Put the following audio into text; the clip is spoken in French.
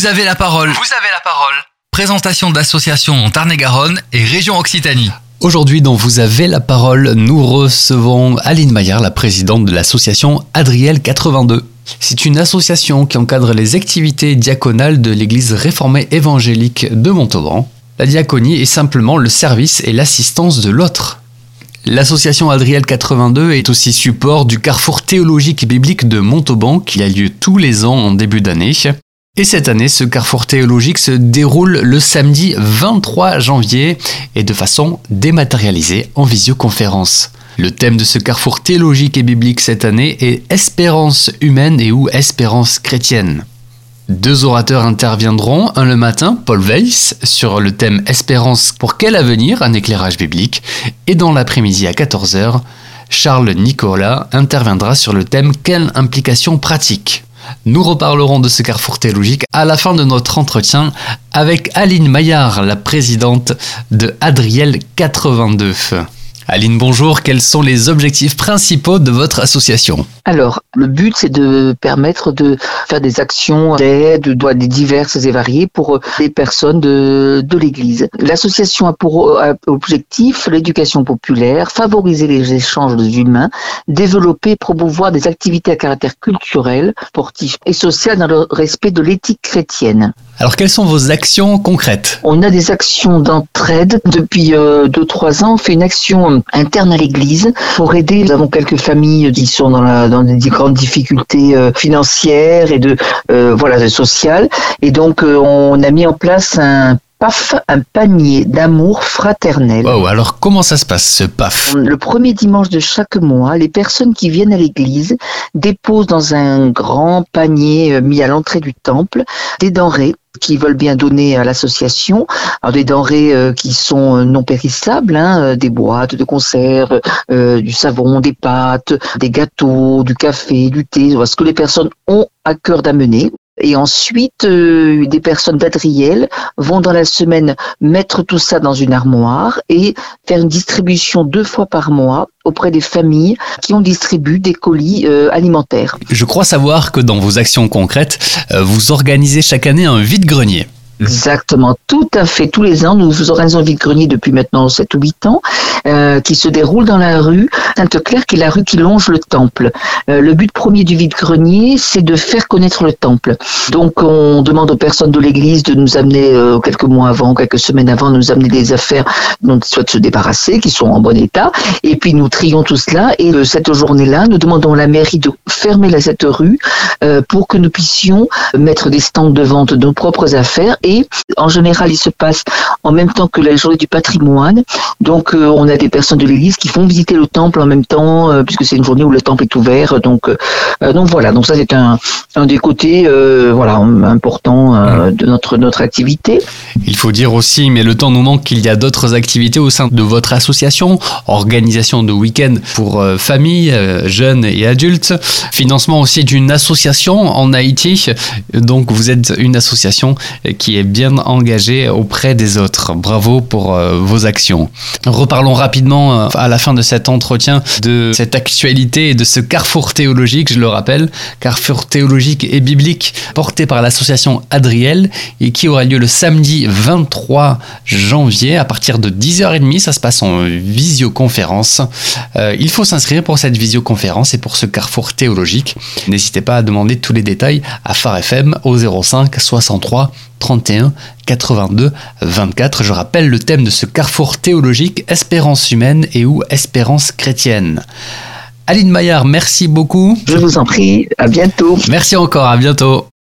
Vous avez la parole. Vous avez la parole. Présentation d'associations en Tarn-et-Garonne et région Occitanie. Aujourd'hui, dans Vous avez la parole, nous recevons Aline Maillard, la présidente de l'association Adriel 82. C'est une association qui encadre les activités diaconales de l'église réformée évangélique de Montauban. La diaconie est simplement le service et l'assistance de l'autre. L'association Adriel 82 est aussi support du carrefour théologique et biblique de Montauban qui a lieu tous les ans en début d'année. Et cette année, ce carrefour théologique se déroule le samedi 23 janvier et de façon dématérialisée en visioconférence. Le thème de ce carrefour théologique et biblique cette année est espérance humaine et ou espérance chrétienne. Deux orateurs interviendront, un le matin, Paul Weiss, sur le thème Espérance pour quel avenir un éclairage biblique, et dans l'après-midi à 14h, Charles Nicolas interviendra sur le thème Quelle implication pratique? Nous reparlerons de ce carrefour théologique à la fin de notre entretien avec Aline Maillard, la présidente de Adriel 82. Aline, bonjour. Quels sont les objectifs principaux de votre association Alors, le but, c'est de permettre de faire des actions d'aide, diverses et variées pour euh, les personnes de, de l'Église. L'association a pour euh, objectif l'éducation populaire, favoriser les échanges humains, développer et promouvoir des activités à caractère culturel, sportif et social dans le respect de l'éthique chrétienne. Alors, quelles sont vos actions concrètes? On a des actions d'entraide. Depuis 2-3 euh, ans, on fait une action interne à l'Église pour aider. Nous avons quelques familles qui sont dans, la, dans des grandes difficultés euh, financières et de euh, voilà sociales. Et donc, on a mis en place un PAF, un panier d'amour fraternel. Wow, alors comment ça se passe ce PAF? Le premier dimanche de chaque mois, les personnes qui viennent à l'église déposent dans un grand panier mis à l'entrée du temple des denrées qui veulent bien donner à l'association, des denrées euh, qui sont euh, non périssables, hein, euh, des boîtes de conserve, du savon, des pâtes, des gâteaux, du café, du thé, ce que les personnes ont à cœur d'amener. Et ensuite, euh, des personnes d'Adriel vont dans la semaine mettre tout ça dans une armoire et faire une distribution deux fois par mois auprès des familles qui ont distribué des colis euh, alimentaires. Je crois savoir que dans vos actions concrètes, euh, vous organisez chaque année un vide-grenier. Exactement, tout à fait. Tous les ans, nous organisons vide-grenier depuis maintenant 7 ou 8 ans, euh, qui se déroule dans la rue Sainte-Claire, qui est la rue qui longe le temple. Euh, le but premier du vide-grenier, c'est de faire connaître le temple. Donc, on demande aux personnes de l'Église de nous amener, euh, quelques mois avant, quelques semaines avant, nous amener des affaires dont ils souhaitent se débarrasser, qui sont en bon état. Et puis, nous trions tout cela. Et cette journée-là, nous demandons à la mairie de fermer cette rue pour que nous puissions mettre des stands de vente de nos propres affaires en général, il se passe en même temps que la journée du patrimoine. Donc, euh, on a des personnes de l'Église qui font visiter le temple en même temps, euh, puisque c'est une journée où le temple est ouvert. Donc, euh, donc voilà. Donc ça, c'est un, un des côtés, voilà, important de notre notre activité. Il faut dire aussi, mais le temps nous manque, qu'il y a d'autres activités au sein de votre association, organisation de week-ends pour familles, jeunes et adultes, financement aussi d'une association en Haïti. Donc, vous êtes une association qui est bien engagé auprès des autres. Bravo pour euh, vos actions. Reparlons rapidement euh, à la fin de cet entretien de cette actualité et de ce carrefour théologique, je le rappelle, carrefour théologique et biblique porté par l'association Adriel et qui aura lieu le samedi 23 janvier à partir de 10h30. Ça se passe en visioconférence. Euh, il faut s'inscrire pour cette visioconférence et pour ce carrefour théologique. N'hésitez pas à demander tous les détails à Phare FM au 05 63 31 82 24. Je rappelle le thème de ce carrefour théologique, espérance humaine et ou espérance chrétienne. Aline Maillard, merci beaucoup. Je vous en prie, à bientôt. Merci encore, à bientôt.